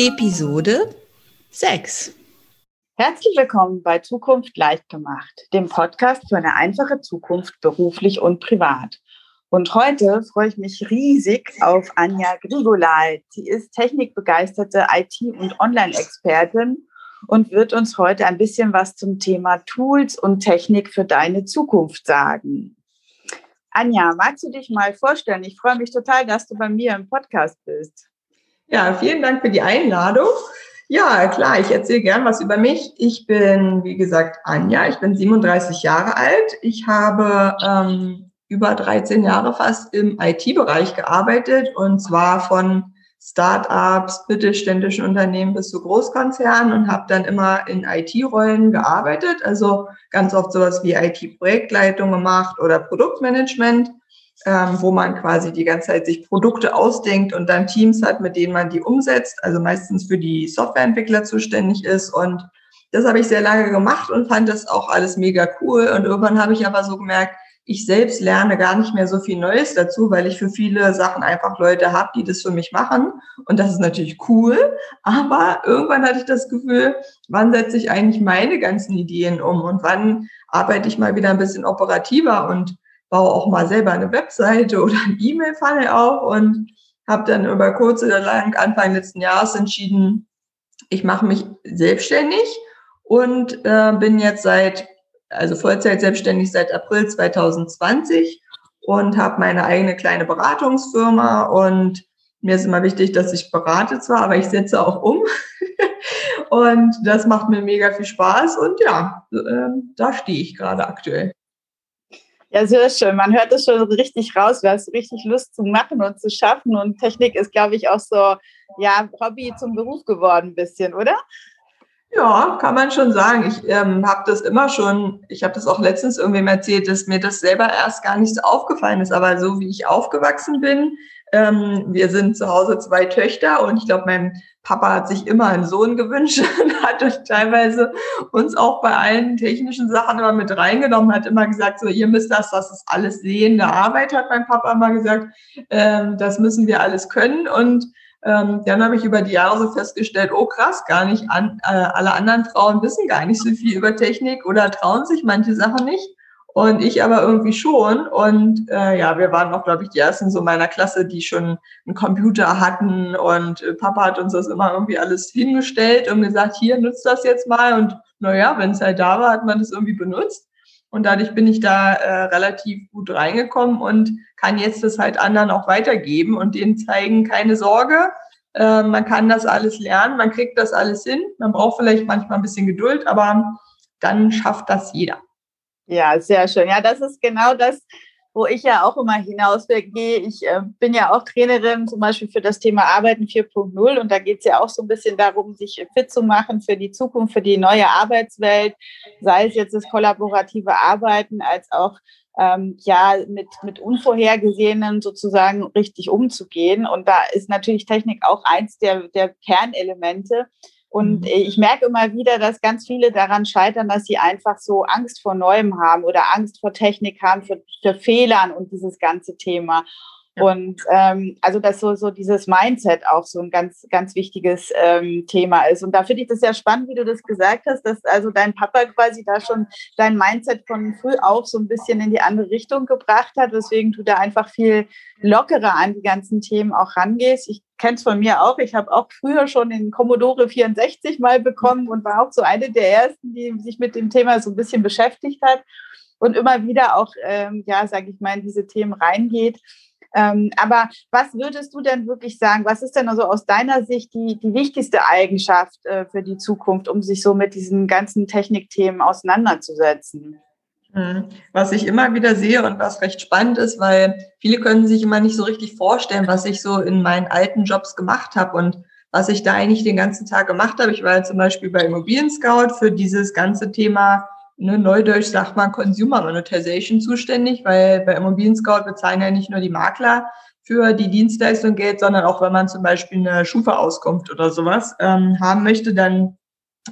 Episode 6. Herzlich willkommen bei Zukunft leicht gemacht, dem Podcast für eine einfache Zukunft beruflich und privat. Und heute freue ich mich riesig auf Anja Grigolay. Sie ist technikbegeisterte IT- und Online-Expertin und wird uns heute ein bisschen was zum Thema Tools und Technik für deine Zukunft sagen. Anja, magst du dich mal vorstellen? Ich freue mich total, dass du bei mir im Podcast bist. Ja, vielen Dank für die Einladung. Ja, klar, ich erzähle gern was über mich. Ich bin, wie gesagt, Anja. Ich bin 37 Jahre alt. Ich habe ähm, über 13 Jahre fast im IT-Bereich gearbeitet und zwar von Start-ups, mittelständischen Unternehmen bis zu Großkonzernen und habe dann immer in IT-Rollen gearbeitet. Also ganz oft sowas wie IT-Projektleitung gemacht oder Produktmanagement ähm, wo man quasi die ganze Zeit sich Produkte ausdenkt und dann Teams hat, mit denen man die umsetzt, also meistens für die Softwareentwickler zuständig ist. Und das habe ich sehr lange gemacht und fand das auch alles mega cool. Und irgendwann habe ich aber so gemerkt, ich selbst lerne gar nicht mehr so viel Neues dazu, weil ich für viele Sachen einfach Leute habe, die das für mich machen. Und das ist natürlich cool. Aber irgendwann hatte ich das Gefühl, wann setze ich eigentlich meine ganzen Ideen um und wann arbeite ich mal wieder ein bisschen operativer und baue auch mal selber eine Webseite oder ein E-Mail-Funnel auf und habe dann über kurz oder lang Anfang letzten Jahres entschieden, ich mache mich selbstständig und äh, bin jetzt seit, also Vollzeit selbstständig seit April 2020 und habe meine eigene kleine Beratungsfirma und mir ist immer wichtig, dass ich berate zwar, aber ich setze auch um. und das macht mir mega viel Spaß und ja, äh, da stehe ich gerade aktuell. Ja, sehr schön. Man hört es schon richtig raus. Du hast richtig Lust zu machen und zu schaffen. Und Technik ist, glaube ich, auch so, ja, Hobby zum Beruf geworden, ein bisschen, oder? Ja, kann man schon sagen. Ich ähm, habe das immer schon, ich habe das auch letztens irgendwem erzählt, dass mir das selber erst gar nicht so aufgefallen ist. Aber so wie ich aufgewachsen bin, ähm, wir sind zu Hause zwei Töchter und ich glaube, mein Papa hat sich immer einen Sohn gewünscht und hat teilweise uns auch bei allen technischen Sachen immer mit reingenommen, hat immer gesagt, so ihr müsst das, das ist alles sehende Arbeit, hat mein Papa immer gesagt, ähm, das müssen wir alles können und ähm, dann habe ich über die Jahre so festgestellt, oh krass, gar nicht an, äh, alle anderen Frauen wissen gar nicht so viel über Technik oder trauen sich manche Sachen nicht. Und ich aber irgendwie schon. Und äh, ja, wir waren auch, glaube ich, die ersten so meiner Klasse, die schon einen Computer hatten. Und äh, Papa hat uns das immer irgendwie alles hingestellt und gesagt, hier, nutzt das jetzt mal. Und naja, wenn es halt da war, hat man das irgendwie benutzt. Und dadurch bin ich da äh, relativ gut reingekommen und kann jetzt das halt anderen auch weitergeben und denen zeigen, keine Sorge, äh, man kann das alles lernen, man kriegt das alles hin. Man braucht vielleicht manchmal ein bisschen Geduld, aber dann schafft das jeder. Ja, sehr schön. Ja, das ist genau das, wo ich ja auch immer hinausgehe. Ich äh, bin ja auch Trainerin zum Beispiel für das Thema Arbeiten 4.0 und da geht es ja auch so ein bisschen darum, sich fit zu machen für die Zukunft, für die neue Arbeitswelt, sei es jetzt das kollaborative Arbeiten als auch ähm, ja mit, mit Unvorhergesehenen sozusagen richtig umzugehen. Und da ist natürlich Technik auch eins der, der Kernelemente. Und mhm. ich merke immer wieder, dass ganz viele daran scheitern, dass sie einfach so Angst vor Neuem haben oder Angst vor Technik haben, für, für Fehlern und dieses ganze Thema. Und ähm, also dass so, so dieses Mindset auch so ein ganz, ganz wichtiges ähm, Thema ist. Und da finde ich das ja spannend, wie du das gesagt hast, dass also dein Papa quasi da schon dein Mindset von früh auf so ein bisschen in die andere Richtung gebracht hat, weswegen du da einfach viel lockerer an die ganzen Themen auch rangehst. Ich kenne es von mir auch. Ich habe auch früher schon den Commodore 64 mal bekommen und war auch so eine der ersten, die sich mit dem Thema so ein bisschen beschäftigt hat und immer wieder auch, ähm, ja, sage ich mal, in diese Themen reingeht. Ähm, aber was würdest du denn wirklich sagen? Was ist denn also aus deiner Sicht die, die wichtigste Eigenschaft äh, für die Zukunft, um sich so mit diesen ganzen Technikthemen auseinanderzusetzen? Hm. Was ich immer wieder sehe und was recht spannend ist, weil viele können sich immer nicht so richtig vorstellen, was ich so in meinen alten Jobs gemacht habe und was ich da eigentlich den ganzen Tag gemacht habe. Ich war ja zum Beispiel bei Immobilien Scout für dieses ganze Thema ne, Neudeutsch sagt man Consumer Monetization zuständig, weil bei Immobilien Scout bezahlen ja nicht nur die Makler für die Dienstleistung Geld, sondern auch wenn man zum Beispiel eine Schufa-Auskunft oder sowas ähm, haben möchte, dann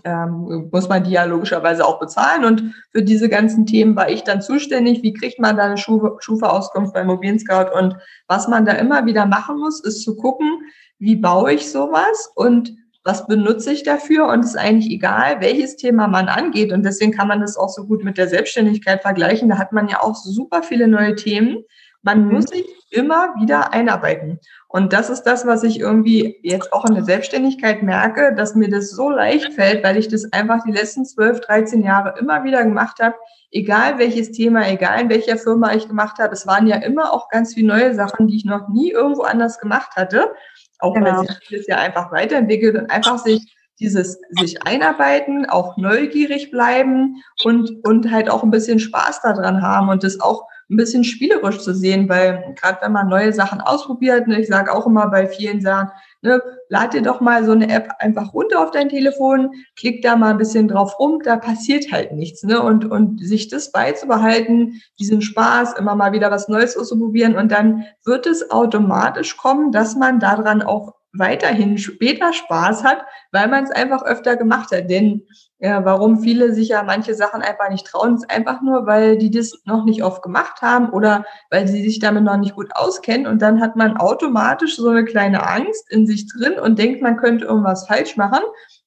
ähm, muss man die ja logischerweise auch bezahlen. Und für diese ganzen Themen war ich dann zuständig. Wie kriegt man da eine Schufa-Auskunft bei Immobilien Scout? Und was man da immer wieder machen muss, ist zu gucken, wie baue ich sowas und was benutze ich dafür und es ist eigentlich egal, welches Thema man angeht und deswegen kann man das auch so gut mit der Selbstständigkeit vergleichen. Da hat man ja auch super viele neue Themen. Man mhm. muss sich immer wieder einarbeiten. Und das ist das, was ich irgendwie jetzt auch in der Selbstständigkeit merke, dass mir das so leicht fällt, weil ich das einfach die letzten 12, 13 Jahre immer wieder gemacht habe. Egal welches Thema, egal in welcher Firma ich gemacht habe. Es waren ja immer auch ganz viele neue Sachen, die ich noch nie irgendwo anders gemacht hatte. Auch genau. weil sich vieles ja einfach weiterentwickelt und einfach sich dieses sich einarbeiten, auch neugierig bleiben und, und halt auch ein bisschen Spaß daran haben und das auch ein bisschen spielerisch zu sehen, weil gerade wenn man neue Sachen ausprobiert, ne, ich sage auch immer bei vielen Sachen, ne, lad dir doch mal so eine App einfach runter auf dein Telefon, klick da mal ein bisschen drauf rum, da passiert halt nichts. Ne? Und, und sich das beizubehalten, diesen Spaß, immer mal wieder was Neues auszuprobieren und dann wird es automatisch kommen, dass man daran auch weiterhin später Spaß hat, weil man es einfach öfter gemacht hat. Denn ja, warum viele sich ja manche Sachen einfach nicht trauen, ist einfach nur, weil die das noch nicht oft gemacht haben oder weil sie sich damit noch nicht gut auskennen. Und dann hat man automatisch so eine kleine Angst in sich drin und denkt, man könnte irgendwas falsch machen.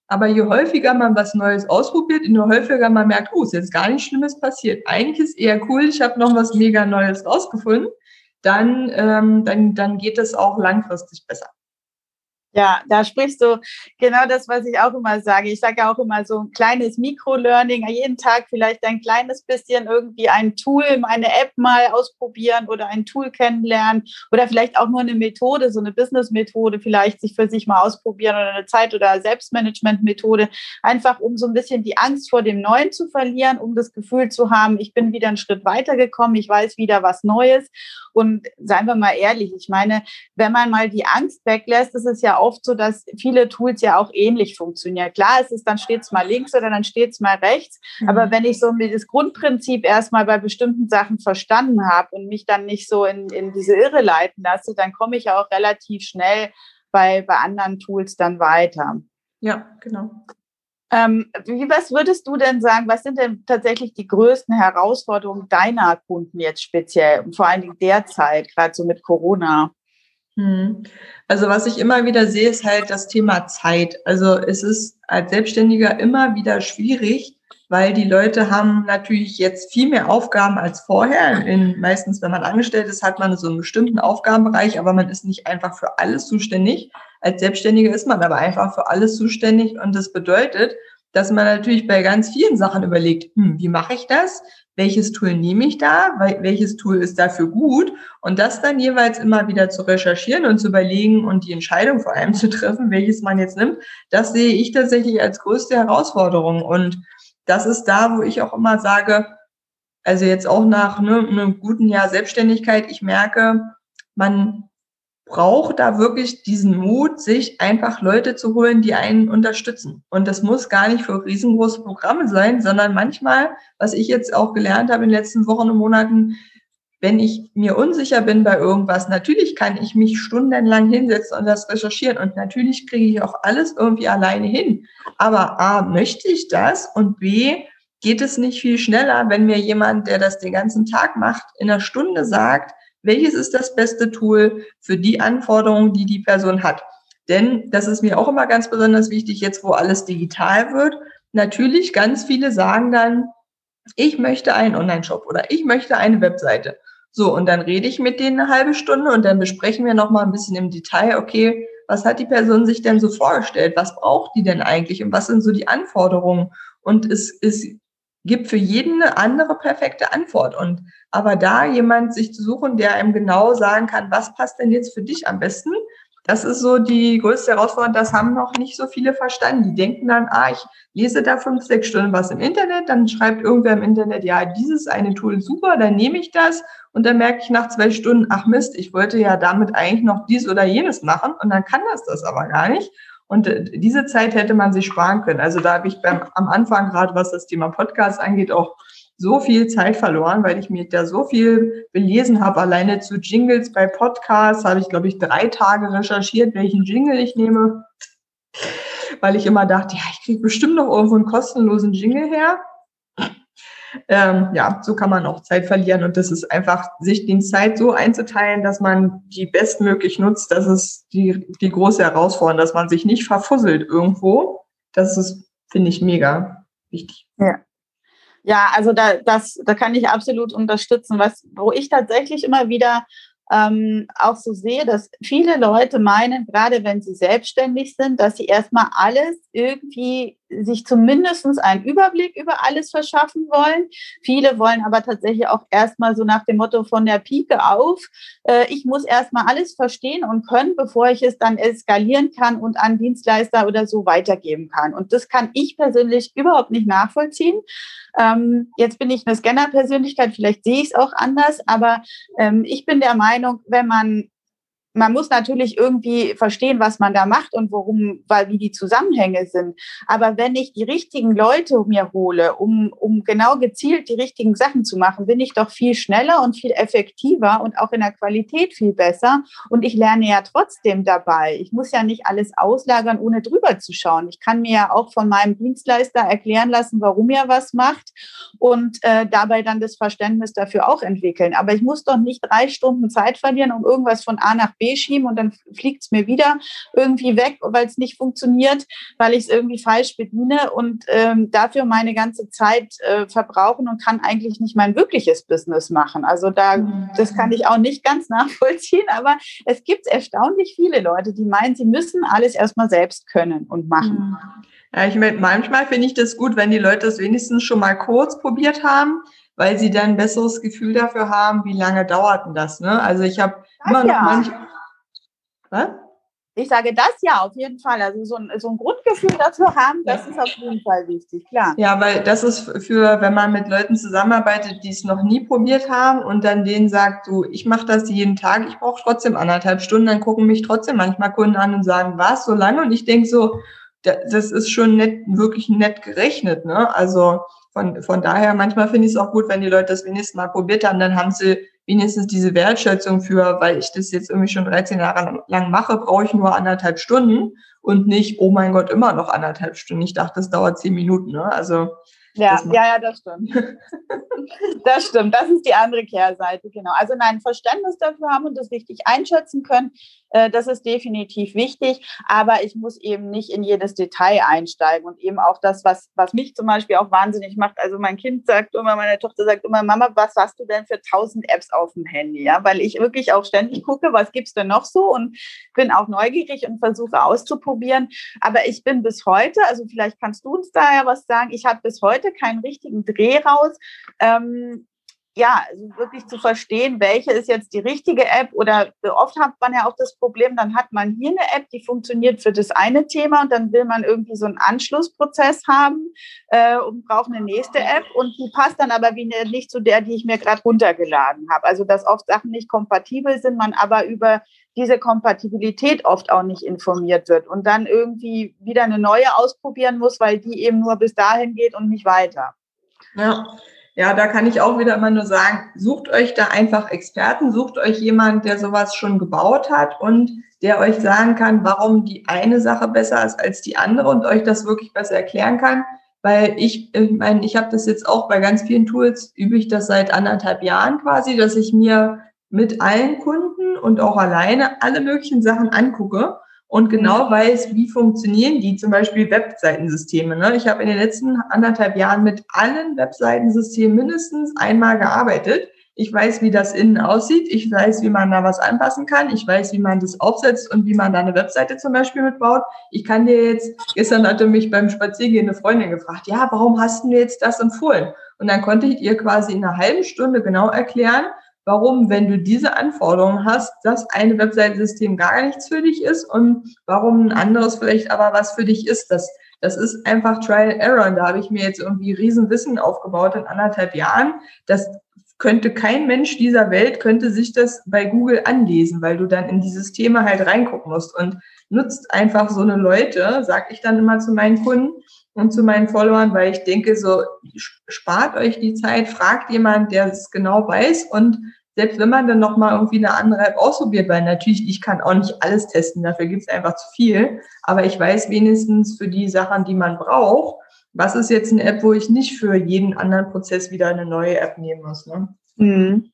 Aber je häufiger man was Neues ausprobiert, je häufiger man merkt, oh, ist jetzt gar nichts Schlimmes passiert. Eigentlich ist eher cool, ich habe noch was mega Neues rausgefunden. Dann, ähm, dann, dann geht es auch langfristig besser. Ja, da sprichst du genau das, was ich auch immer sage. Ich sage auch immer so ein kleines Mikro-Learning, jeden Tag vielleicht ein kleines bisschen irgendwie ein Tool, eine App mal ausprobieren oder ein Tool kennenlernen oder vielleicht auch nur eine Methode, so eine Business-Methode vielleicht sich für sich mal ausprobieren oder eine Zeit- oder Selbstmanagement-Methode, einfach um so ein bisschen die Angst vor dem Neuen zu verlieren, um das Gefühl zu haben, ich bin wieder einen Schritt weitergekommen, ich weiß wieder was Neues. Und seien wir mal ehrlich, ich meine, wenn man mal die Angst weglässt, ist es ja oft so, dass viele Tools ja auch ähnlich funktionieren. Klar, es ist dann steht es mal links oder dann steht es mal rechts. Mhm. Aber wenn ich so das Grundprinzip erstmal bei bestimmten Sachen verstanden habe und mich dann nicht so in, in diese Irre leiten lasse, dann komme ich auch relativ schnell bei, bei anderen Tools dann weiter. Ja, genau. Ähm, wie, was würdest du denn sagen, was sind denn tatsächlich die größten Herausforderungen deiner Kunden jetzt speziell und vor allen Dingen derzeit, gerade so mit Corona? Hm. Also was ich immer wieder sehe, ist halt das Thema Zeit. Also es ist als Selbstständiger immer wieder schwierig, weil die Leute haben natürlich jetzt viel mehr Aufgaben als vorher. In, meistens, wenn man angestellt ist, hat man so einen bestimmten Aufgabenbereich, aber man ist nicht einfach für alles zuständig. Als Selbstständiger ist man aber einfach für alles zuständig und das bedeutet, dass man natürlich bei ganz vielen Sachen überlegt, hm, wie mache ich das? Welches Tool nehme ich da? Welches Tool ist dafür gut? Und das dann jeweils immer wieder zu recherchieren und zu überlegen und die Entscheidung vor allem zu treffen, welches man jetzt nimmt, das sehe ich tatsächlich als größte Herausforderung. Und das ist da, wo ich auch immer sage, also jetzt auch nach ne, einem guten Jahr Selbstständigkeit, ich merke, man braucht da wirklich diesen Mut, sich einfach Leute zu holen, die einen unterstützen. Und das muss gar nicht für riesengroße Programme sein, sondern manchmal, was ich jetzt auch gelernt habe in den letzten Wochen und Monaten, wenn ich mir unsicher bin bei irgendwas, natürlich kann ich mich stundenlang hinsetzen und das recherchieren und natürlich kriege ich auch alles irgendwie alleine hin. Aber A, möchte ich das und B, geht es nicht viel schneller, wenn mir jemand, der das den ganzen Tag macht, in einer Stunde sagt, welches ist das beste Tool für die Anforderungen, die die Person hat. Denn das ist mir auch immer ganz besonders wichtig, jetzt wo alles digital wird. Natürlich, ganz viele sagen dann, ich möchte einen Online-Shop oder ich möchte eine Webseite. So, und dann rede ich mit denen eine halbe Stunde und dann besprechen wir nochmal ein bisschen im Detail, okay, was hat die Person sich denn so vorgestellt? Was braucht die denn eigentlich? Und was sind so die Anforderungen? Und es, es gibt für jeden eine andere perfekte Antwort. Und aber da jemand sich zu suchen, der einem genau sagen kann, was passt denn jetzt für dich am besten, das ist so die größte Herausforderung. Das haben noch nicht so viele verstanden. Die denken dann, ah, ich lese da fünf, sechs Stunden was im Internet, dann schreibt irgendwer im Internet, ja, dieses eine Tool super, dann nehme ich das und dann merke ich nach zwei Stunden, ach Mist, ich wollte ja damit eigentlich noch dies oder jenes machen und dann kann das das aber gar nicht. Und äh, diese Zeit hätte man sich sparen können. Also da habe ich beim, am Anfang gerade, was das Thema Podcast angeht, auch so viel Zeit verloren, weil ich mir da so viel belesen habe. Alleine zu Jingles bei Podcasts habe ich, glaube ich, drei Tage recherchiert, welchen Jingle ich nehme, weil ich immer dachte, ja, ich kriege bestimmt noch irgendwo einen kostenlosen Jingle her. Ähm, ja, so kann man auch Zeit verlieren und das ist einfach, sich die Zeit so einzuteilen, dass man die bestmöglich nutzt. Das ist die, die große Herausforderung, dass man sich nicht verfusselt irgendwo. Das ist, finde ich, mega wichtig. Ja. Ja, also da, das, da kann ich absolut unterstützen. Was, wo ich tatsächlich immer wieder ähm, auch so sehe, dass viele Leute meinen, gerade wenn sie selbstständig sind, dass sie erstmal alles irgendwie sich zumindest einen Überblick über alles verschaffen wollen. Viele wollen aber tatsächlich auch erstmal so nach dem Motto von der Pike auf, äh, ich muss erstmal alles verstehen und können, bevor ich es dann eskalieren kann und an Dienstleister oder so weitergeben kann. Und das kann ich persönlich überhaupt nicht nachvollziehen. Ähm, jetzt bin ich eine Scanner-Persönlichkeit, vielleicht sehe ich es auch anders, aber ähm, ich bin der Meinung, wenn man man muss natürlich irgendwie verstehen, was man da macht und worum, weil wie die Zusammenhänge sind. Aber wenn ich die richtigen Leute mir hole, um, um genau gezielt die richtigen Sachen zu machen, bin ich doch viel schneller und viel effektiver und auch in der Qualität viel besser. Und ich lerne ja trotzdem dabei. Ich muss ja nicht alles auslagern, ohne drüber zu schauen. Ich kann mir ja auch von meinem Dienstleister erklären lassen, warum er was macht und äh, dabei dann das Verständnis dafür auch entwickeln. Aber ich muss doch nicht drei Stunden Zeit verlieren, um irgendwas von A nach B schieben und dann fliegt es mir wieder irgendwie weg, weil es nicht funktioniert, weil ich es irgendwie falsch bediene und ähm, dafür meine ganze Zeit äh, verbrauchen und kann eigentlich nicht mein wirkliches Business machen. Also da, das kann ich auch nicht ganz nachvollziehen, aber es gibt erstaunlich viele Leute, die meinen, sie müssen alles erstmal selbst können und machen. Ja, ich meine, manchmal finde ich das gut, wenn die Leute es wenigstens schon mal kurz probiert haben, weil sie dann ein besseres Gefühl dafür haben, wie lange dauert denn das. Ne? Also ich habe immer noch ja. manchmal was? Ich sage das ja auf jeden Fall. Also so ein, so ein Grundgefühl dafür haben, das ja. ist auf jeden Fall wichtig, klar. Ja, weil das ist für, wenn man mit Leuten zusammenarbeitet, die es noch nie probiert haben und dann denen sagt, du, ich mache das jeden Tag, ich brauche trotzdem anderthalb Stunden, dann gucken mich trotzdem manchmal Kunden an und sagen, was, so lange? Und ich denke so, das ist schon nett, wirklich nett gerechnet. Ne? Also von, von daher, manchmal finde ich es auch gut, wenn die Leute das wenigstens mal probiert haben, dann haben sie wenigstens diese Wertschätzung für, weil ich das jetzt irgendwie schon 13 Jahre lang mache, brauche ich nur anderthalb Stunden und nicht, oh mein Gott, immer noch anderthalb Stunden. Ich dachte, das dauert zehn Minuten. Ne? Also ja, ja, ja, das stimmt. das stimmt. Das ist die andere Kehrseite, genau. Also nein, Verständnis dafür haben und das richtig einschätzen können, äh, das ist definitiv wichtig. Aber ich muss eben nicht in jedes Detail einsteigen und eben auch das, was, was mich zum Beispiel auch wahnsinnig macht. Also mein Kind sagt immer, meine Tochter sagt immer, Mama, was hast du denn für tausend Apps auf dem Handy? Ja, weil ich wirklich auch ständig gucke, was gibt's denn noch so und bin auch neugierig und versuche auszuprobieren. Aber ich bin bis heute, also vielleicht kannst du uns da ja was sagen, ich habe bis heute keinen richtigen Dreh raus. Ähm, ja, also wirklich zu verstehen, welche ist jetzt die richtige App oder oft hat man ja auch das Problem, dann hat man hier eine App, die funktioniert für das eine Thema und dann will man irgendwie so einen Anschlussprozess haben äh, und braucht eine nächste App und die passt dann aber wie ne, nicht zu der, die ich mir gerade runtergeladen habe. Also dass oft Sachen nicht kompatibel sind, man aber über diese Kompatibilität oft auch nicht informiert wird und dann irgendwie wieder eine neue ausprobieren muss, weil die eben nur bis dahin geht und nicht weiter. Ja. Ja, da kann ich auch wieder immer nur sagen, sucht euch da einfach Experten, sucht euch jemand, der sowas schon gebaut hat und der euch sagen kann, warum die eine Sache besser ist als die andere und euch das wirklich besser erklären kann. Weil ich, ich meine, ich habe das jetzt auch bei ganz vielen Tools, übe ich das seit anderthalb Jahren quasi, dass ich mir mit allen Kunden und auch alleine alle möglichen Sachen angucke und genau weiß, wie funktionieren die, zum Beispiel Webseitensysteme. Ne? Ich habe in den letzten anderthalb Jahren mit allen Webseitensystemen mindestens einmal gearbeitet. Ich weiß, wie das innen aussieht. Ich weiß, wie man da was anpassen kann. Ich weiß, wie man das aufsetzt und wie man da eine Webseite zum Beispiel mitbaut. Ich kann dir jetzt, gestern hatte mich beim Spaziergehen eine Freundin gefragt, ja, warum hast du mir jetzt das empfohlen? Und dann konnte ich ihr quasi in einer halben Stunde genau erklären, warum, wenn du diese Anforderungen hast, das eine Webseitensystem gar nichts für dich ist und warum ein anderes vielleicht aber was für dich ist. Das, das ist einfach Trial Error. Und da habe ich mir jetzt irgendwie Riesenwissen aufgebaut in anderthalb Jahren. Das könnte kein Mensch dieser Welt könnte sich das bei Google anlesen, weil du dann in dieses Thema halt reingucken musst und nutzt einfach so eine Leute, sag ich dann immer zu meinen Kunden, und zu meinen Followern, weil ich denke, so spart euch die Zeit, fragt jemand, der es genau weiß und selbst wenn man dann nochmal irgendwie eine andere App ausprobiert, weil natürlich, ich kann auch nicht alles testen, dafür gibt es einfach zu viel, aber ich weiß wenigstens für die Sachen, die man braucht, was ist jetzt eine App, wo ich nicht für jeden anderen Prozess wieder eine neue App nehmen muss. Ne? Mhm.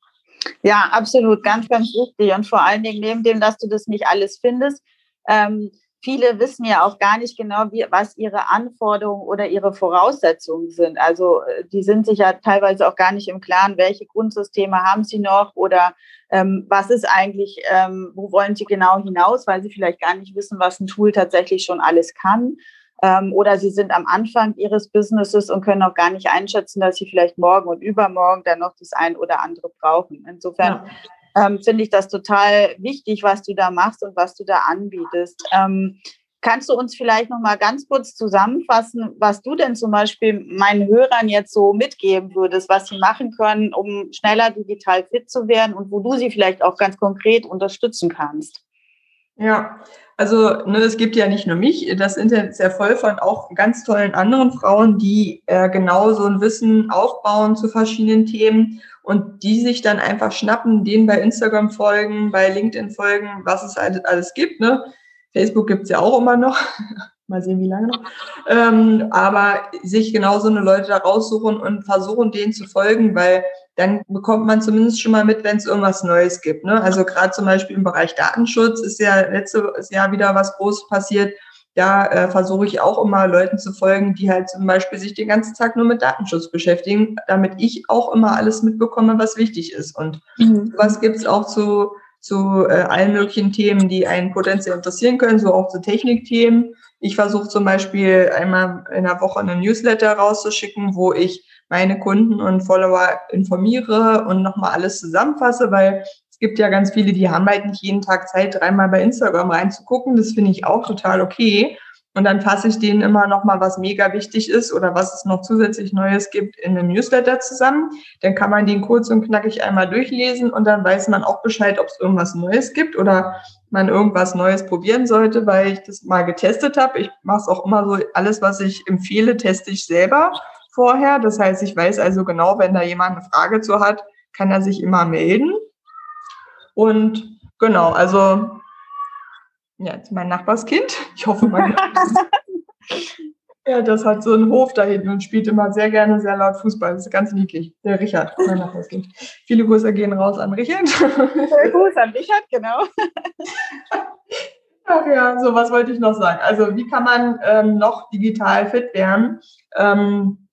Ja, absolut, ganz, ganz wichtig. Und vor allen Dingen neben dem, dass du das nicht alles findest, ähm, viele wissen ja auch gar nicht genau, wie, was ihre Anforderungen oder ihre Voraussetzungen sind. Also äh, die sind sich ja teilweise auch gar nicht im Klaren, welche Grundsysteme haben sie noch oder ähm, was ist eigentlich, ähm, wo wollen sie genau hinaus, weil sie vielleicht gar nicht wissen, was ein Tool tatsächlich schon alles kann. Ähm, oder sie sind am Anfang ihres Businesses und können auch gar nicht einschätzen, dass sie vielleicht morgen und übermorgen dann noch das ein oder andere brauchen. Insofern ja ähm, finde ich das total wichtig, was du da machst und was du da anbietest. Ähm, kannst du uns vielleicht noch mal ganz kurz zusammenfassen, was du denn zum Beispiel meinen Hörern jetzt so mitgeben würdest, was sie machen können, um schneller digital fit zu werden und wo du sie vielleicht auch ganz konkret unterstützen kannst? Ja, also ne, es gibt ja nicht nur mich, das Internet ist ja voll von auch ganz tollen anderen Frauen, die äh, genau so ein Wissen aufbauen zu verschiedenen Themen und die sich dann einfach schnappen, denen bei Instagram folgen, bei LinkedIn folgen, was es alles, alles gibt. Ne? Facebook gibt's ja auch immer noch. Mal sehen, wie lange noch. Ähm, aber sich genau so eine Leute da raussuchen und versuchen, denen zu folgen, weil dann bekommt man zumindest schon mal mit, wenn es irgendwas Neues gibt. Ne? Also gerade zum Beispiel im Bereich Datenschutz ist ja letztes Jahr wieder was Großes passiert da äh, versuche ich auch immer Leuten zu folgen, die halt zum Beispiel sich den ganzen Tag nur mit Datenschutz beschäftigen, damit ich auch immer alles mitbekomme, was wichtig ist. Und mhm. was gibt's auch zu, zu äh, allen möglichen Themen, die einen potenziell interessieren können, so auch zu Technikthemen. Ich versuche zum Beispiel einmal in der Woche einen Newsletter rauszuschicken, wo ich meine Kunden und Follower informiere und nochmal alles zusammenfasse, weil es gibt ja ganz viele, die haben halt nicht jeden Tag Zeit, dreimal bei Instagram reinzugucken. Das finde ich auch total okay. Und dann fasse ich denen immer noch mal, was mega wichtig ist oder was es noch zusätzlich Neues gibt in einem Newsletter zusammen. Dann kann man den kurz und knackig einmal durchlesen und dann weiß man auch Bescheid, ob es irgendwas Neues gibt oder man irgendwas Neues probieren sollte, weil ich das mal getestet habe. Ich mache es auch immer so, alles, was ich empfehle, teste ich selber vorher. Das heißt, ich weiß also genau, wenn da jemand eine Frage zu hat, kann er sich immer melden. Und genau, also ja, jetzt mein Nachbarskind. Ich hoffe, mein Ja, das hat so einen Hof da hinten und spielt immer sehr gerne sehr laut Fußball. Das ist ganz niedlich. Der Richard, mein Nachbarskind. Viele Grüße gehen raus an Richard. Viele Grüße an Richard, genau. Ach ja, so was wollte ich noch sagen. Also wie kann man ähm, noch digital fit werden? Ähm,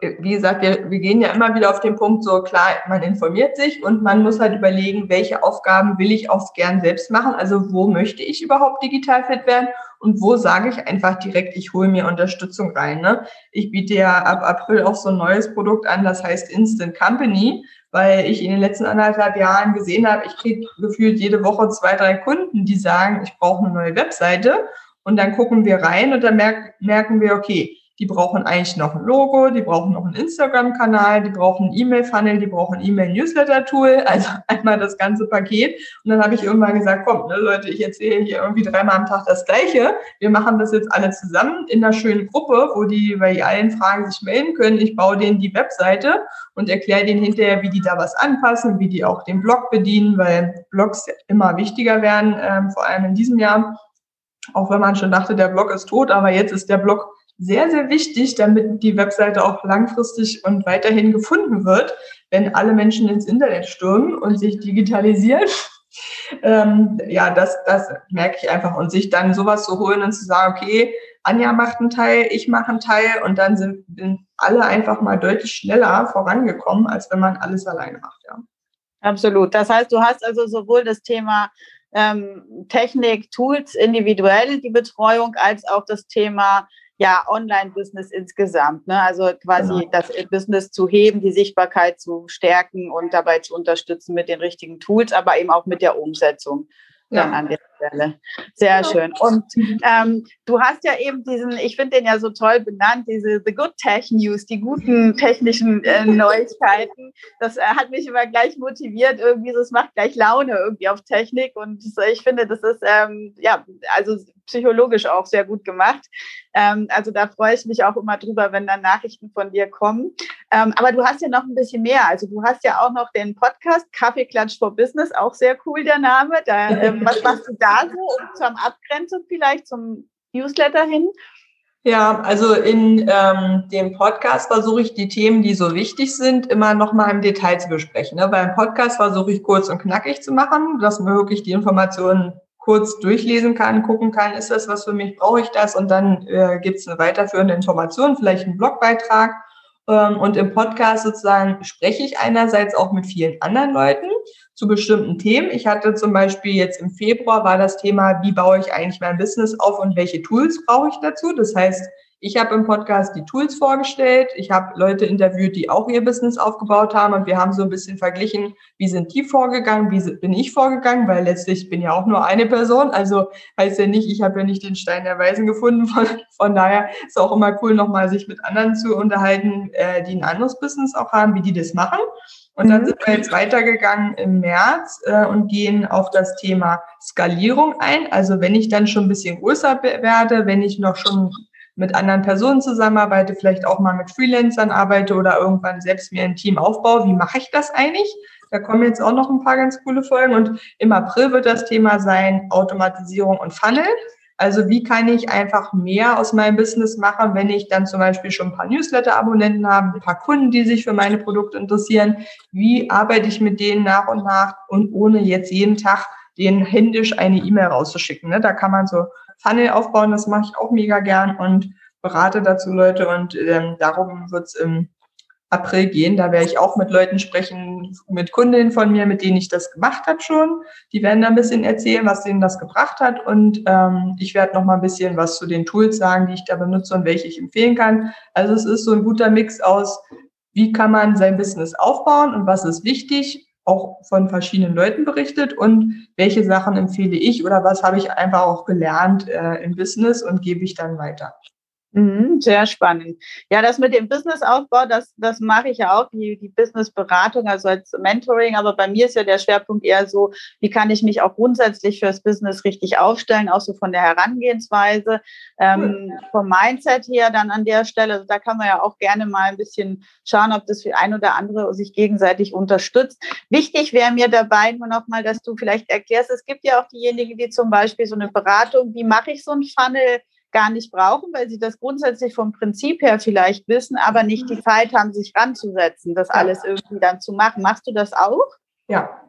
wie gesagt, wir, wir gehen ja immer wieder auf den Punkt, so klar, man informiert sich und man muss halt überlegen, welche Aufgaben will ich auch gern selbst machen. Also wo möchte ich überhaupt digital fit werden und wo sage ich einfach direkt, ich hole mir Unterstützung rein. Ne? Ich biete ja ab April auch so ein neues Produkt an, das heißt Instant Company, weil ich in den letzten anderthalb Jahren gesehen habe, ich kriege gefühlt jede Woche zwei, drei Kunden, die sagen, ich brauche eine neue Webseite. Und dann gucken wir rein und dann merk, merken wir, okay, die brauchen eigentlich noch ein Logo, die brauchen noch einen Instagram-Kanal, die brauchen einen E-Mail-Funnel, die brauchen ein E-Mail-Newsletter-Tool, also einmal das ganze Paket. Und dann habe ich irgendwann gesagt, komm, ne, Leute, ich erzähle hier irgendwie dreimal am Tag das Gleiche. Wir machen das jetzt alle zusammen in einer schönen Gruppe, wo die bei allen Fragen sich melden können. Ich baue denen die Webseite und erkläre denen hinterher, wie die da was anpassen, wie die auch den Blog bedienen, weil Blogs immer wichtiger werden, ähm, vor allem in diesem Jahr. Auch wenn man schon dachte, der Blog ist tot, aber jetzt ist der Blog sehr, sehr wichtig, damit die Webseite auch langfristig und weiterhin gefunden wird, wenn alle Menschen ins Internet stürmen und sich digitalisieren. Ähm, ja, das, das merke ich einfach. Und sich dann sowas zu holen und zu sagen, okay, Anja macht einen Teil, ich mache einen Teil und dann sind, alle einfach mal deutlich schneller vorangekommen, als wenn man alles alleine macht, ja. Absolut. Das heißt, du hast also sowohl das Thema ähm, Technik, Tools individuell, die Betreuung, als auch das Thema ja, Online-Business insgesamt. Ne? Also quasi genau. das Business zu heben, die Sichtbarkeit zu stärken und dabei zu unterstützen mit den richtigen Tools, aber eben auch mit der Umsetzung dann ja. an der Stelle. Sehr ja. schön. Und ähm, du hast ja eben diesen, ich finde den ja so toll benannt, diese The Good Tech News, die guten technischen äh, Neuigkeiten. Das äh, hat mich immer gleich motiviert, irgendwie, das macht gleich Laune irgendwie auf Technik. Und ich finde, das ist ähm, ja, also psychologisch auch sehr gut gemacht. Ähm, also da freue ich mich auch immer drüber, wenn dann Nachrichten von dir kommen. Ähm, aber du hast ja noch ein bisschen mehr. Also du hast ja auch noch den Podcast Kaffeeklatsch for Business, auch sehr cool der Name. Da, ähm, was machst du da so um zur Abgrenzung vielleicht zum Newsletter hin? Ja, also in ähm, dem Podcast versuche ich die Themen, die so wichtig sind, immer nochmal im Detail zu besprechen. Ne? Beim Podcast versuche ich kurz und knackig zu machen, dass man wirklich die Informationen kurz durchlesen kann, gucken kann, ist das was für mich, brauche ich das? Und dann äh, gibt es eine weiterführende Information, vielleicht einen Blogbeitrag. Ähm, und im Podcast sozusagen spreche ich einerseits auch mit vielen anderen Leuten zu bestimmten Themen. Ich hatte zum Beispiel jetzt im Februar war das Thema, wie baue ich eigentlich mein Business auf und welche Tools brauche ich dazu? Das heißt, ich habe im Podcast die Tools vorgestellt. Ich habe Leute interviewt, die auch ihr Business aufgebaut haben und wir haben so ein bisschen verglichen, wie sind die vorgegangen, wie bin ich vorgegangen, weil letztlich bin ja auch nur eine Person. Also heißt ja nicht, ich habe ja nicht den Stein der Weisen gefunden. Von, von daher ist auch immer cool, nochmal sich mit anderen zu unterhalten, äh, die ein anderes Business auch haben, wie die das machen. Und dann mhm. sind wir jetzt weitergegangen im März äh, und gehen auf das Thema Skalierung ein. Also wenn ich dann schon ein bisschen größer werde, wenn ich noch schon mit anderen Personen zusammenarbeite, vielleicht auch mal mit Freelancern arbeite oder irgendwann selbst mir ein Team aufbaue. Wie mache ich das eigentlich? Da kommen jetzt auch noch ein paar ganz coole Folgen und im April wird das Thema sein Automatisierung und Funnel. Also wie kann ich einfach mehr aus meinem Business machen, wenn ich dann zum Beispiel schon ein paar Newsletter-Abonnenten habe, ein paar Kunden, die sich für meine Produkte interessieren. Wie arbeite ich mit denen nach und nach und ohne jetzt jeden Tag den händisch eine E-Mail rauszuschicken. Ne? Da kann man so Funnel aufbauen, das mache ich auch mega gern und berate dazu Leute und ähm, darum wird es im April gehen. Da werde ich auch mit Leuten sprechen, mit Kundinnen von mir, mit denen ich das gemacht habe schon. Die werden da ein bisschen erzählen, was denen das gebracht hat. Und ähm, ich werde noch mal ein bisschen was zu den Tools sagen, die ich da benutze und welche ich empfehlen kann. Also es ist so ein guter Mix aus, wie kann man sein Business aufbauen und was ist wichtig auch von verschiedenen Leuten berichtet und welche Sachen empfehle ich oder was habe ich einfach auch gelernt äh, im Business und gebe ich dann weiter. Mhm, sehr spannend. Ja, das mit dem Businessaufbau, das, das mache ich ja auch, die, die Businessberatung, also als Mentoring. Aber bei mir ist ja der Schwerpunkt eher so, wie kann ich mich auch grundsätzlich fürs Business richtig aufstellen, auch so von der Herangehensweise, ähm, vom Mindset her dann an der Stelle. Also da kann man ja auch gerne mal ein bisschen schauen, ob das für ein oder andere sich gegenseitig unterstützt. Wichtig wäre mir dabei nur noch mal, dass du vielleicht erklärst, es gibt ja auch diejenigen, die zum Beispiel so eine Beratung, wie mache ich so ein Funnel, gar nicht brauchen, weil sie das grundsätzlich vom Prinzip her vielleicht wissen, aber nicht die Zeit haben, sich ranzusetzen, das alles irgendwie dann zu machen. Machst du das auch? Ja.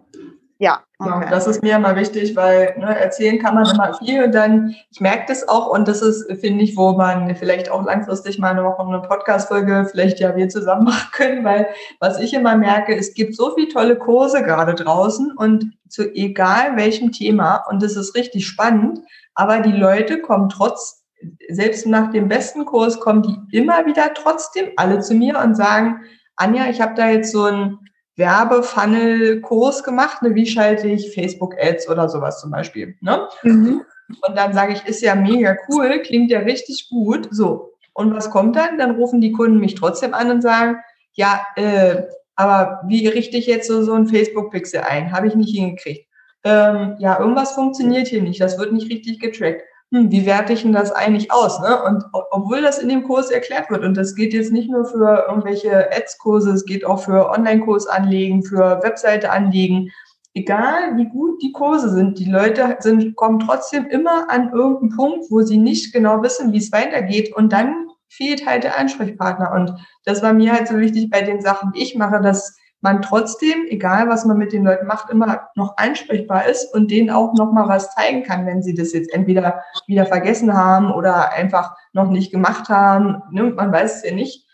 Ja, okay. ja, das ist mir immer wichtig, weil ne, erzählen kann man immer viel und dann, ich merke das auch und das ist, finde ich, wo man vielleicht auch langfristig mal noch eine Podcast-Folge vielleicht ja wir zusammen machen können, weil was ich immer merke, es gibt so viele tolle Kurse gerade draußen und zu egal welchem Thema und das ist richtig spannend, aber die Leute kommen trotz selbst nach dem besten Kurs kommen die immer wieder trotzdem alle zu mir und sagen, Anja, ich habe da jetzt so einen Werbefunnel-Kurs gemacht, ne, wie schalte ich Facebook-Ads oder sowas zum Beispiel. Ne? Mhm. Und dann sage ich, ist ja mega cool, klingt ja richtig gut. So, und was kommt dann? Dann rufen die Kunden mich trotzdem an und sagen, ja, äh, aber wie richte ich jetzt so, so ein Facebook-Pixel ein? Habe ich nicht hingekriegt. Ähm, ja, irgendwas funktioniert hier nicht, das wird nicht richtig getrackt hm, wie werte ich denn das eigentlich aus? Ne? Und obwohl das in dem Kurs erklärt wird, und das geht jetzt nicht nur für irgendwelche Ads-Kurse, es geht auch für Online-Kurs anlegen, für Webseite anlegen, egal wie gut die Kurse sind, die Leute sind, kommen trotzdem immer an irgendeinen Punkt, wo sie nicht genau wissen, wie es weitergeht. Und dann fehlt halt der Ansprechpartner. Und das war mir halt so wichtig bei den Sachen, die ich mache, dass man trotzdem, egal was man mit den Leuten macht, immer noch ansprechbar ist und denen auch noch mal was zeigen kann, wenn sie das jetzt entweder wieder vergessen haben oder einfach noch nicht gemacht haben. Ne? Man weiß es ja nicht.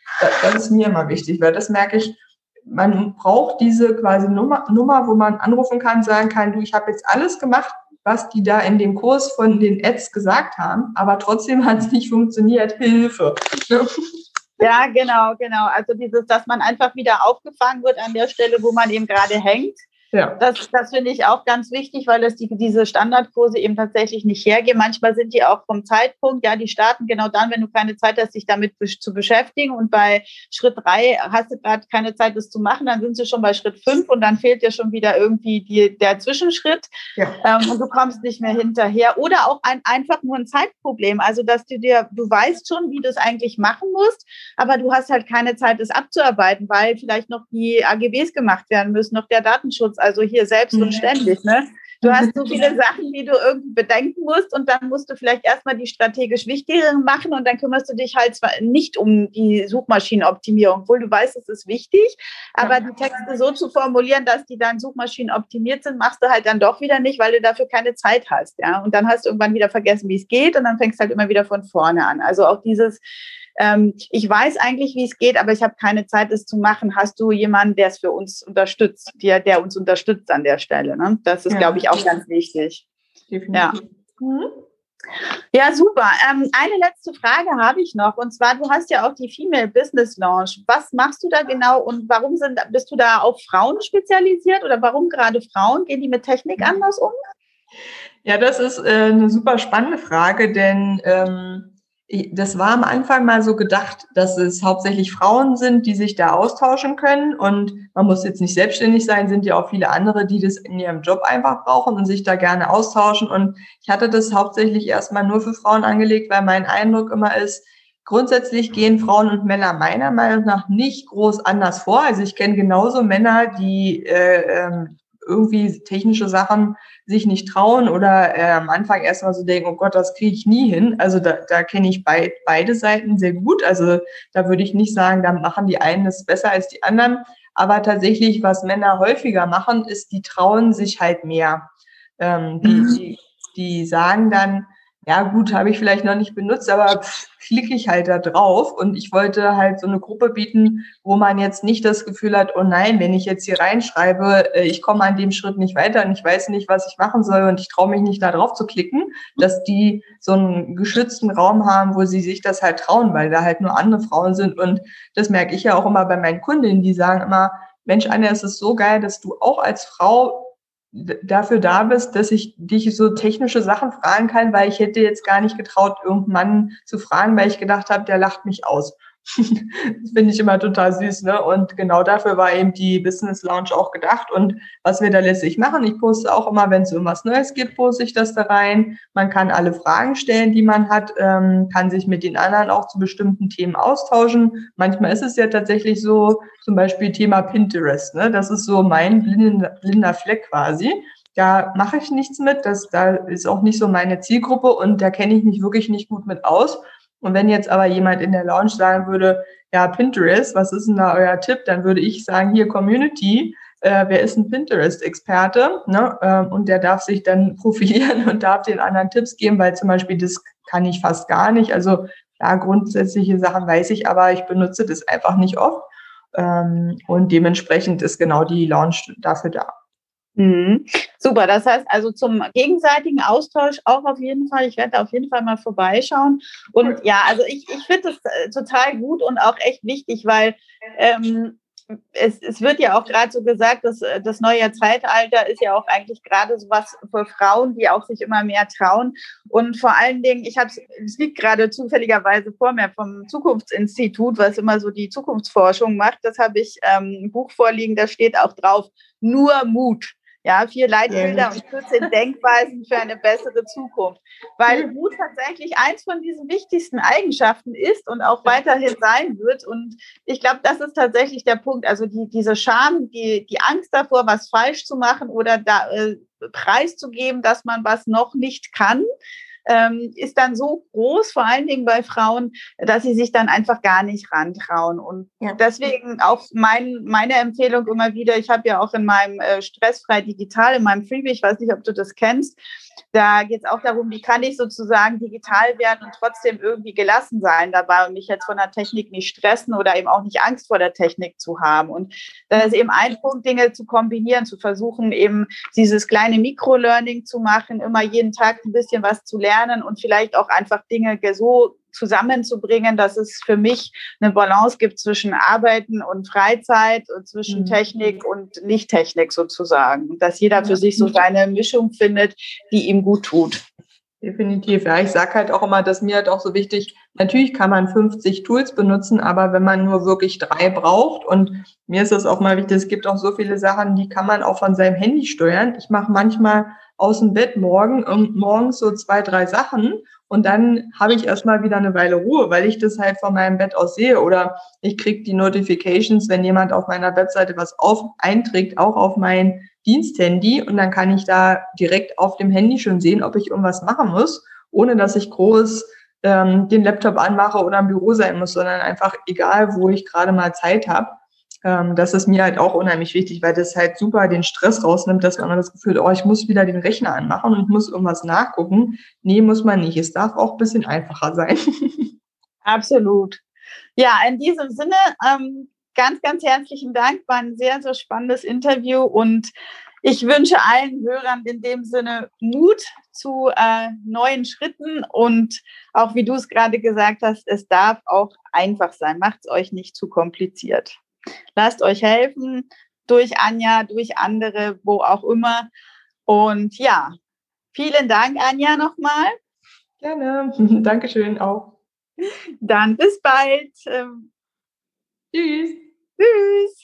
Das ist mir immer wichtig, weil das merke ich, man braucht diese quasi Nummer, Nummer, wo man anrufen kann, sagen kann, du, ich habe jetzt alles gemacht, was die da in dem Kurs von den Ads gesagt haben, aber trotzdem hat es nicht funktioniert. Hilfe. Ja, genau, genau. Also dieses, dass man einfach wieder aufgefangen wird an der Stelle, wo man eben gerade hängt. Ja. Das, das finde ich auch ganz wichtig, weil es die, diese Standardkurse eben tatsächlich nicht hergeben. Manchmal sind die auch vom Zeitpunkt, ja, die starten genau dann, wenn du keine Zeit hast, dich damit zu beschäftigen. Und bei Schritt drei hast du gerade keine Zeit, das zu machen, dann sind sie schon bei Schritt fünf und dann fehlt dir schon wieder irgendwie die, der Zwischenschritt ja. ähm, und du kommst nicht mehr hinterher. Oder auch ein, einfach nur ein Zeitproblem. Also, dass du dir, du weißt schon, wie du es eigentlich machen musst, aber du hast halt keine Zeit, es abzuarbeiten, weil vielleicht noch die AGBs gemacht werden müssen, noch der Datenschutz also hier selbst und ständig. Ne? Du hast so viele Sachen, die du irgendwie bedenken musst und dann musst du vielleicht erstmal die strategisch wichtigeren machen und dann kümmerst du dich halt zwar nicht um die Suchmaschinenoptimierung, obwohl du weißt, es ist wichtig, aber die Texte so zu formulieren, dass die dann Suchmaschinen optimiert sind, machst du halt dann doch wieder nicht, weil du dafür keine Zeit hast, ja. Und dann hast du irgendwann wieder vergessen, wie es geht und dann fängst du halt immer wieder von vorne an. Also auch dieses ähm, ich weiß eigentlich, wie es geht, aber ich habe keine Zeit, es zu machen. Hast du jemanden, der es für uns unterstützt, der, der uns unterstützt an der Stelle? Ne? Das ist, ja. glaube ich, auch ganz wichtig. Definitiv. Ja. Mhm. Ja, super. Ähm, eine letzte Frage habe ich noch. Und zwar, du hast ja auch die Female Business Launch. Was machst du da genau und warum sind, bist du da auf Frauen spezialisiert oder warum gerade Frauen? Gehen die mit Technik mhm. anders um? Ja, das ist äh, eine super spannende Frage, denn ähm, das war am Anfang mal so gedacht, dass es hauptsächlich Frauen sind, die sich da austauschen können. Und man muss jetzt nicht selbstständig sein, sind ja auch viele andere, die das in ihrem Job einfach brauchen und sich da gerne austauschen. Und ich hatte das hauptsächlich erstmal nur für Frauen angelegt, weil mein Eindruck immer ist, grundsätzlich gehen Frauen und Männer meiner Meinung nach nicht groß anders vor. Also ich kenne genauso Männer, die äh, ähm, irgendwie technische Sachen sich nicht trauen oder äh, am Anfang erstmal so denken, oh Gott, das kriege ich nie hin. Also da, da kenne ich beid, beide Seiten sehr gut. Also da würde ich nicht sagen, da machen die einen es besser als die anderen. Aber tatsächlich, was Männer häufiger machen, ist, die trauen sich halt mehr. Ähm, die, mhm. die, die sagen dann, ja gut, habe ich vielleicht noch nicht benutzt, aber klicke ich halt da drauf. Und ich wollte halt so eine Gruppe bieten, wo man jetzt nicht das Gefühl hat, oh nein, wenn ich jetzt hier reinschreibe, äh, ich komme an dem Schritt nicht weiter und ich weiß nicht, was ich machen soll und ich traue mich nicht da drauf zu klicken, dass die so einen geschützten Raum haben, wo sie sich das halt trauen, weil da halt nur andere Frauen sind. Und das merke ich ja auch immer bei meinen Kundinnen, die sagen immer, Mensch, Anja, es ist so geil, dass du auch als Frau dafür da bist, dass ich dich so technische Sachen fragen kann, weil ich hätte jetzt gar nicht getraut, irgendeinen zu fragen, weil ich gedacht habe, der lacht mich aus. Das finde ich immer total süß, ne? Und genau dafür war eben die Business Lounge auch gedacht. Und was wir da letztlich machen, ich poste auch immer, wenn es irgendwas Neues gibt, poste ich das da rein. Man kann alle Fragen stellen, die man hat, ähm, kann sich mit den anderen auch zu bestimmten Themen austauschen. Manchmal ist es ja tatsächlich so, zum Beispiel Thema Pinterest, ne? Das ist so mein blinder, blinder Fleck quasi. Da mache ich nichts mit, das da ist auch nicht so meine Zielgruppe und da kenne ich mich wirklich nicht gut mit aus. Und wenn jetzt aber jemand in der Lounge sagen würde, ja, Pinterest, was ist denn da euer Tipp? Dann würde ich sagen, hier Community, äh, wer ist ein Pinterest-Experte? Ne? Ähm, und der darf sich dann profilieren und darf den anderen Tipps geben, weil zum Beispiel das kann ich fast gar nicht. Also ja, grundsätzliche Sachen weiß ich, aber ich benutze das einfach nicht oft. Ähm, und dementsprechend ist genau die Lounge dafür da. Mhm. Super, das heißt also zum gegenseitigen Austausch auch auf jeden Fall. Ich werde auf jeden Fall mal vorbeischauen. Und ja, also ich, ich finde das äh, total gut und auch echt wichtig, weil ähm, es, es wird ja auch gerade so gesagt, dass äh, das neue Zeitalter ist ja auch eigentlich gerade so was für Frauen, die auch sich immer mehr trauen. Und vor allen Dingen, ich habe es liegt gerade zufälligerweise vor mir vom Zukunftsinstitut, was immer so die Zukunftsforschung macht. Das habe ich ähm, ein Buch vorliegen, da steht auch drauf, nur Mut. Ja, vier Leitbilder und 14 Denkweisen für eine bessere Zukunft. Weil Mut tatsächlich eins von diesen wichtigsten Eigenschaften ist und auch weiterhin sein wird. Und ich glaube, das ist tatsächlich der Punkt. Also die, diese Scham, die, die Angst davor, was falsch zu machen oder da, äh, preiszugeben, dass man was noch nicht kann, ähm, ist dann so groß, vor allen Dingen bei Frauen, dass sie sich dann einfach gar nicht rantrauen. Und ja. deswegen auch mein, meine Empfehlung immer wieder, ich habe ja auch in meinem äh, Stressfrei Digital, in meinem Freebie, ich weiß nicht, ob du das kennst, da geht es auch darum, wie kann ich sozusagen digital werden und trotzdem irgendwie gelassen sein dabei und mich jetzt von der Technik nicht stressen oder eben auch nicht Angst vor der Technik zu haben. Und da ist eben ein Punkt, Dinge zu kombinieren, zu versuchen, eben dieses kleine Mikro-Learning zu machen, immer jeden Tag ein bisschen was zu lernen und vielleicht auch einfach Dinge so zusammenzubringen, dass es für mich eine Balance gibt zwischen Arbeiten und Freizeit und zwischen mhm. Technik und Nicht-Technik sozusagen. Dass jeder für sich so seine Mischung findet, die ihm gut tut. Definitiv, ja. Ich sage halt auch immer, dass mir halt auch so wichtig, natürlich kann man 50 Tools benutzen, aber wenn man nur wirklich drei braucht und mir ist das auch mal wichtig, es gibt auch so viele Sachen, die kann man auch von seinem Handy steuern. Ich mache manchmal aus dem Bett morgen und morgens so zwei, drei Sachen und dann habe ich erstmal wieder eine Weile Ruhe, weil ich das halt von meinem Bett aus sehe. Oder ich kriege die Notifications, wenn jemand auf meiner Webseite was auf, einträgt, auch auf mein Diensthandy. Und dann kann ich da direkt auf dem Handy schon sehen, ob ich irgendwas machen muss, ohne dass ich groß ähm, den Laptop anmache oder im Büro sein muss, sondern einfach egal, wo ich gerade mal Zeit habe ähm, das ist mir halt auch unheimlich wichtig, weil das halt super den Stress rausnimmt, dass man das Gefühl, oh, ich muss wieder den Rechner anmachen und muss irgendwas nachgucken. Nee, muss man nicht. Es darf auch ein bisschen einfacher sein. Absolut. Ja, in diesem Sinne, ähm, ganz, ganz herzlichen Dank. War ein sehr, sehr spannendes Interview und ich wünsche allen Hörern in dem Sinne Mut zu äh, neuen Schritten und auch wie du es gerade gesagt hast, es darf auch einfach sein. Macht es euch nicht zu kompliziert. Lasst euch helfen durch Anja, durch andere, wo auch immer. Und ja, vielen Dank, Anja, nochmal. Gerne. Dankeschön auch. Dann bis bald. Tschüss. Tschüss.